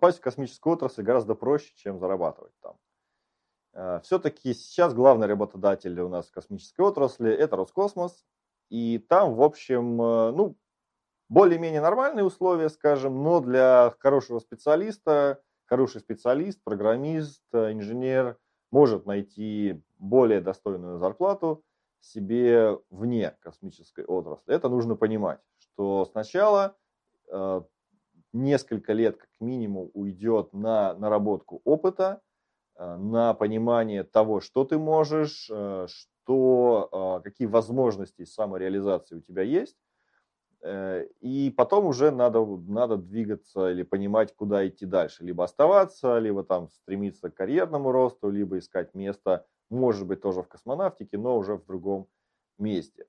попасть в космическую отрасль гораздо проще, чем зарабатывать там. Э, Все-таки сейчас главный работодатель у нас в космической отрасли – это Роскосмос. И там, в общем, э, ну, более-менее нормальные условия, скажем, но для хорошего специалиста, хороший специалист, программист, инженер может найти более достойную зарплату себе вне космической отрасли. Это нужно понимать, что сначала э, несколько лет как минимум уйдет на наработку опыта, э, на понимание того, что ты можешь, э, что, э, какие возможности самореализации у тебя есть. И потом уже надо, надо двигаться или понимать, куда идти дальше. Либо оставаться, либо там стремиться к карьерному росту, либо искать место, может быть, тоже в космонавтике, но уже в другом месте.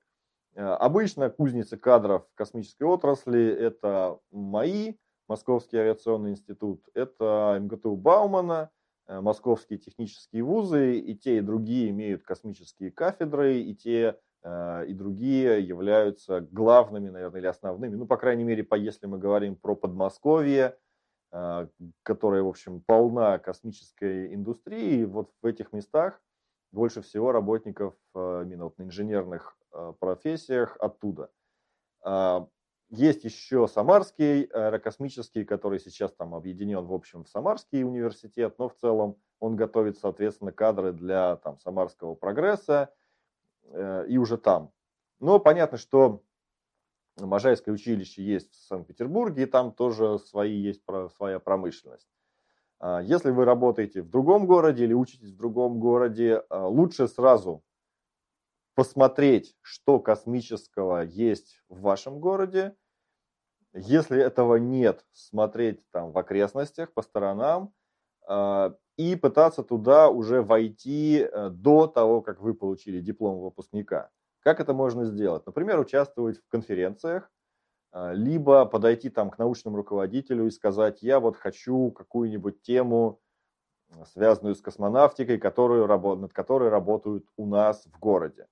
Обычно кузницы кадров в космической отрасли – это МАИ, Московский авиационный институт, это МГТУ Баумана, э, московские технические вузы, и те, и другие имеют космические кафедры, и те Э, и другие являются главными, наверное, или основными. Ну, по крайней мере, если мы говорим про Подмосковье, э, которая, в общем, полна космической индустрии, вот в этих местах больше всего работников именно вот на инженерных профессиях оттуда. Есть еще Самарский аэрокосмический, который сейчас там объединен, в общем, в Самарский университет, но в целом он готовит, соответственно, кадры для там, Самарского прогресса, Э, и уже там. Но понятно, что Можайское училище есть в Санкт-Петербурге, и там тоже свои, есть своя промышленность. А, если вы работаете в другом городе или учитесь в другом городе, а, лучше сразу посмотреть, что космического есть в вашем городе. Если этого нет, смотреть там в окрестностях, по сторонам, а, и пытаться туда уже войти э, до того, как вы получили диплом выпускника. Как это можно сделать? Например, участвовать в конференциях, а, либо подойти там к научному руководителю и сказать, я вот хочу какую-нибудь тему, связанную с космонавтикой, которую, над которой работают у нас в городе.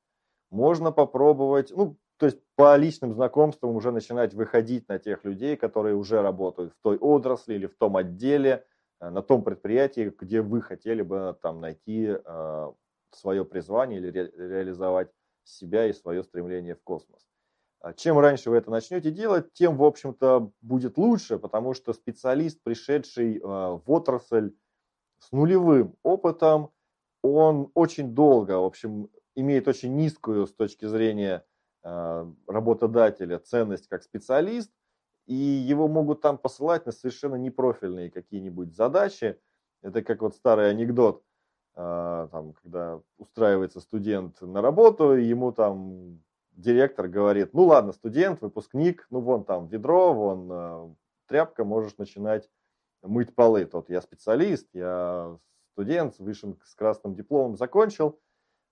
Можно попробовать, ну, то есть по личным знакомствам уже начинать выходить на тех людей, которые уже работают в той отрасли или в том отделе, Э, на том предприятии, где вы хотели бы там найти э, свое призвание или ре, реализовать себя и свое стремление в космос. А чем раньше вы это начнете делать, тем, в общем-то, будет лучше, потому что специалист, пришедший э, в отрасль с нулевым опытом, он очень долго, в общем, имеет очень низкую с точки зрения работодателя ценность как специалист, и его могут там посылать на совершенно непрофильные какие-нибудь задачи. Это как вот старый анекдот, а, там, когда устраивается студент на работу, ему там директор говорит, ну ладно, студент, выпускник, ну вон там ведро, вон а, тряпка, можешь начинать мыть полы. Тот я специалист, я студент, вышен с красным дипломом, закончил.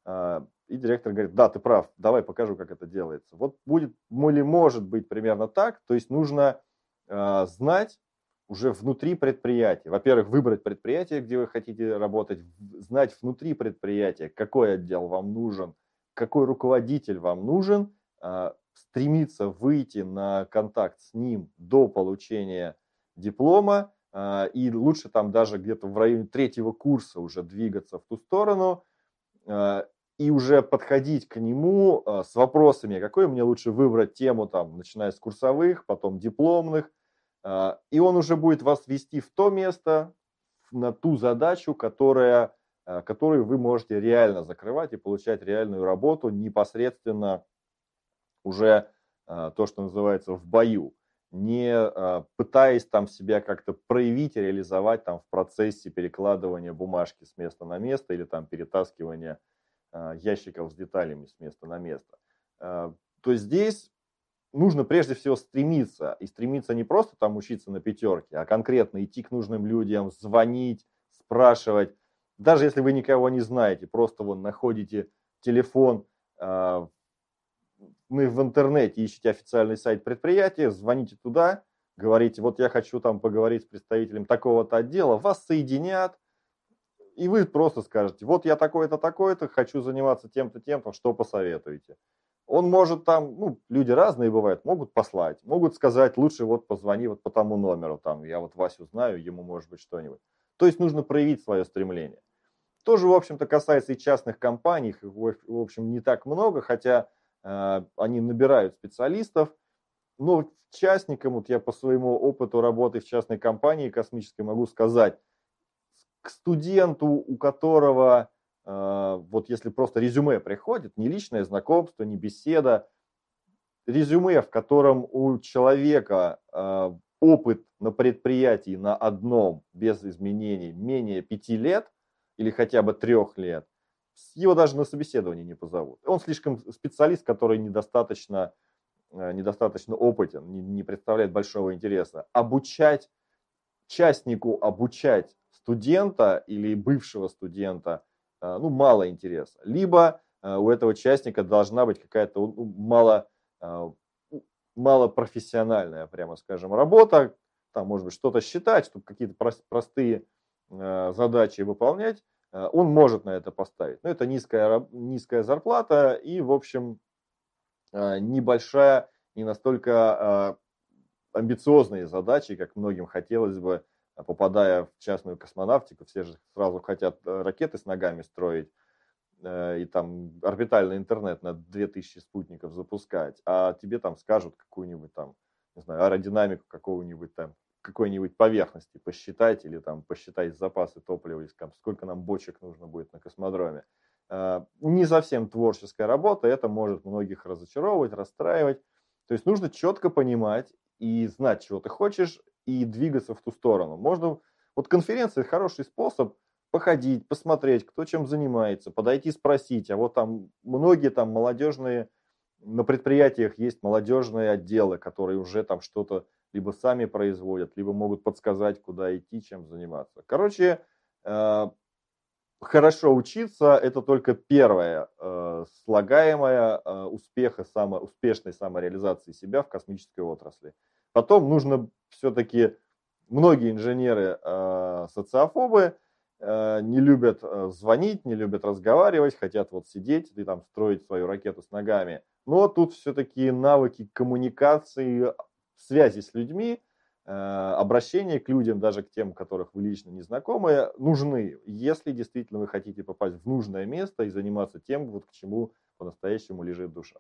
А, и директор говорит, да, ты прав, давай покажу, как это делается. Вот будет, или может быть примерно так, то есть нужно э, знать уже внутри предприятия. Во-первых, выбрать предприятие, где вы хотите работать, знать внутри предприятия, какой отдел вам нужен, какой руководитель вам нужен, э, стремиться выйти на контакт с ним до получения диплома, и лучше там даже где-то в районе третьего курса уже двигаться в ту сторону, и уже подходить к нему э, с вопросами, какой мне лучше выбрать тему, там, начиная с курсовых, потом дипломных, э, и он уже будет вас вести в то место, на ту задачу, которая, э, которую вы можете реально закрывать и получать реальную работу непосредственно уже то, что называется в бою, не пытаясь там себя как-то проявить, реализовать там в процессе перекладывания бумажки с места на место или там перетаскивания а, ящиков с деталями с места на место, а, то здесь нужно прежде всего стремиться. И стремиться не просто там учиться на пятерке, а конкретно идти к нужным людям, звонить, спрашивать. Даже если вы никого не знаете, просто вон находите телефон, ну в интернете ищете официальный сайт предприятия, звоните туда, говорите, вот я хочу там поговорить с представителем такого-то отдела, вас соединят, и вы просто скажете, вот я такой-то, такой-то, хочу заниматься тем-то, тем-то, что посоветуете. Он может там, ну, люди разные бывают, могут послать, могут сказать, лучше вот позвони вот по тому номеру, там, я вот Васю знаю, ему может быть что-нибудь. То есть нужно проявить свое стремление. Тоже, в общем-то, касается и частных компаний, их, в общем, не так много, хотя э, они набирают специалистов, но частникам, вот я по своему опыту работы в частной компании космической могу сказать, студенту, у которого а, вот если просто резюме приходит, не личное знакомство, не беседа, резюме, в котором у человека а, опыт на предприятии на одном без изменений менее пяти лет или хотя бы трех лет, его даже на собеседование не позовут. Он слишком специалист, который недостаточно, а, недостаточно опытен, не, не представляет большого интереса. Обучать частнику, обучать студента или бывшего студента – а, ну, мало интереса. Либо а, у этого участника должна быть какая-то ну, мало, а, мало профессиональная, прямо скажем, работа, там, может быть, что-то считать, чтобы какие-то простые задачи выполнять, он может на это поставить. Но это низкая, низкая зарплата и, в общем, небольшая, не настолько амбициозные задачи, как многим хотелось бы попадая в частную космонавтику, все же сразу хотят э, ракеты с ногами строить э, и там орбитальный интернет на 2000 спутников запускать, а тебе там скажут какую-нибудь там, не знаю, аэродинамику какого-нибудь там, какой-нибудь поверхности посчитать или там посчитать запасы топлива, или, там, сколько нам бочек нужно будет на космодроме. Э, не совсем творческая работа, это может многих разочаровывать, расстраивать. То есть нужно четко понимать и знать, чего ты хочешь, и двигаться в ту сторону. Можно, вот конференция хороший способ походить, посмотреть, кто чем занимается, подойти спросить, а вот там многие там молодежные, на предприятиях есть молодежные отделы, которые уже там что-то либо сами производят, либо могут подсказать, куда идти, чем заниматься. Короче, э, хорошо учиться – это только первое э, слагаемое э, успеха, само, успешной самореализации себя в космической отрасли. Потом нужно все-таки, многие инженеры э, социофобы, э, не любят э, звонить, не любят разговаривать, хотят вот сидеть и там строить свою ракету с ногами. Но тут все-таки навыки коммуникации, связи с людьми, э, обращение к людям, даже к тем, которых вы лично не знакомы, нужны, если действительно вы хотите попасть в нужное место и заниматься тем, вот к чему по-настоящему лежит душа.